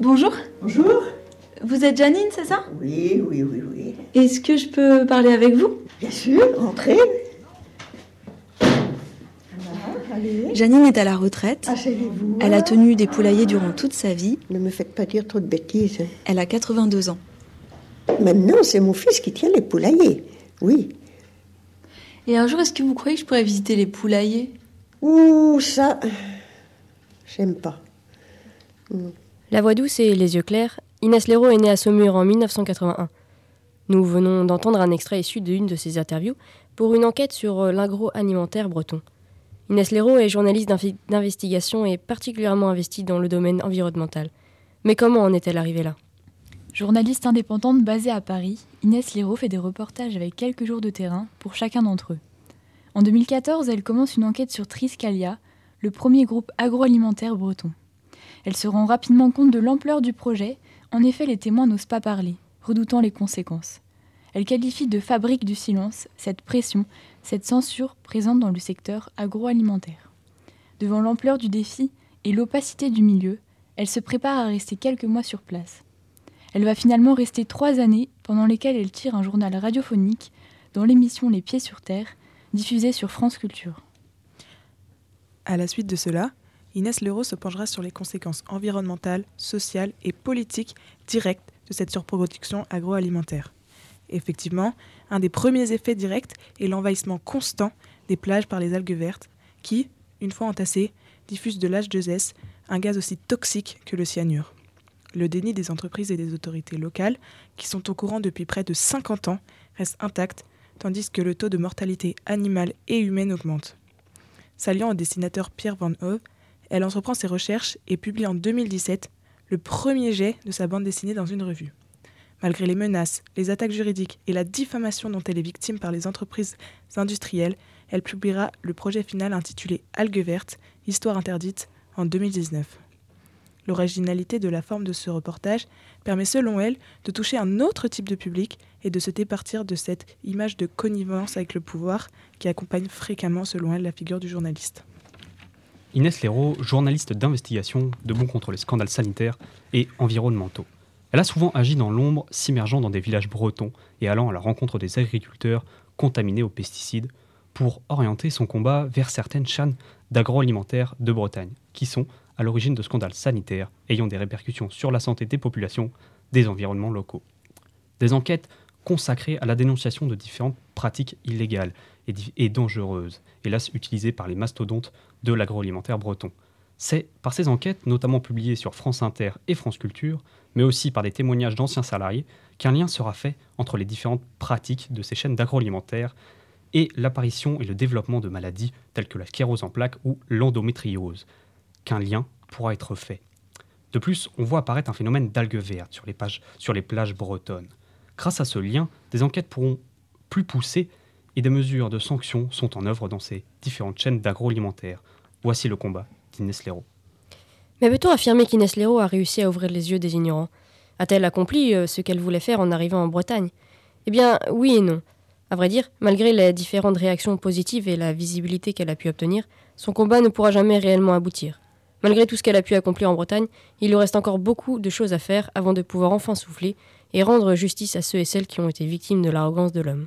Bonjour, Bonjour. vous êtes Janine, c'est ça? Oui, oui, oui, oui. Est-ce que je peux parler avec vous? Bien sûr, entrez. Allez. Janine est à la retraite. Elle a tenu des poulaillers durant toute sa vie. Ne me faites pas dire trop de bêtises. Elle a 82 ans. Maintenant, c'est mon fils qui tient les poulaillers. Oui. Et un jour, est-ce que vous croyez que je pourrais visiter les poulaillers? Ouh, ça. J'aime pas. La voix douce et les yeux clairs, Inès Léraud est née à Saumur en 1981. Nous venons d'entendre un extrait issu d'une de ses interviews pour une enquête sur euh, l'agroalimentaire breton. Inès Léraud est journaliste d'investigation et particulièrement investie dans le domaine environnemental. Mais comment en est-elle arrivée là? Journaliste indépendante basée à Paris, Inès Léraud fait des reportages avec quelques jours de terrain pour chacun d'entre eux. En 2014, elle commence une enquête sur Triscalia, le premier groupe agroalimentaire breton. Elle se rend rapidement compte de l'ampleur du projet, en effet les témoins n'osent pas parler, redoutant les conséquences. Elle qualifie de fabrique du silence cette pression, cette censure présente dans le secteur agroalimentaire. Devant l'ampleur du défi et l'opacité du milieu, elle se prépare à rester quelques mois sur place. Elle va finalement rester trois années pendant lesquelles elle tire un journal radiophonique dans l'émission Les Pieds sur Terre, diffusée sur France Culture. À la suite de cela, Inès Leroux se penchera sur les conséquences environnementales, sociales et politiques directes de cette surproduction agroalimentaire. Effectivement, un des premiers effets directs est l'envahissement constant des plages par les algues vertes qui, une fois entassées, diffusent de l'H2S, un gaz aussi toxique que le cyanure. Le déni des entreprises et des autorités locales, qui sont au courant depuis près de 50 ans, reste intact, tandis que le taux de mortalité animale et humaine augmente. S'alliant au dessinateur Pierre Van Hove, elle entreprend ses recherches et publie en 2017 le premier jet de sa bande dessinée dans une revue. Malgré les menaces, les attaques juridiques et la diffamation dont elle est victime par les entreprises industrielles, elle publiera le projet final intitulé Algues vertes, histoire interdite, en 2019. L'originalité de la forme de ce reportage permet selon elle de toucher un autre type de public et de se départir de cette image de connivence avec le pouvoir qui accompagne fréquemment selon elle la figure du journaliste. Inès Léraud, journaliste d'investigation, debout contre les scandales sanitaires et environnementaux. Elle a souvent agi dans l'ombre, s'immergeant dans des villages bretons et allant à la rencontre des agriculteurs contaminés aux pesticides pour orienter son combat vers certaines chaînes d'agroalimentaire de Bretagne, qui sont à l'origine de scandales sanitaires ayant des répercussions sur la santé des populations, des environnements locaux. Des enquêtes consacrées à la dénonciation de différentes pratiques illégales et, dangereuses, hélas utilisées par les mastodontes de l'agroalimentaire breton. C'est par ces enquêtes, notamment publiées sur France Inter et France Culture, mais aussi par des témoignages d'anciens salariés, qu'un lien sera fait entre les différentes pratiques de ces chaînes d'agroalimentaire et l'apparition et le développement de maladies telles que la sclérose en plaques ou l'endométriose, qu'un lien pourra être fait. De plus, on voit apparaître un phénomène d'algues vertes sur les, plages bretonnes. Grâce à ce lien, des enquêtes pourront plus pousser et des mesures de sanctions sont en œuvre dans ces différentes chaînes d'agroalimentaire. Voici le combat d'Inès Léraud. Mais peut-on affirmer qu'Inès Léraud a réussi à ouvrir les yeux des ignorants? A-t-elle accompli euh, ce qu'elle voulait faire en arrivant en Bretagne? Eh bien, oui et non. À vrai dire, malgré les différentes réactions positives et la visibilité qu'elle a pu obtenir, son combat ne pourra jamais réellement aboutir. Malgré tout ce qu'elle a pu accomplir en Bretagne, il lui reste encore beaucoup de choses à faire avant de pouvoir enfin souffler et rendre justice à ceux et celles qui ont été victimes de l'arrogance de l'homme.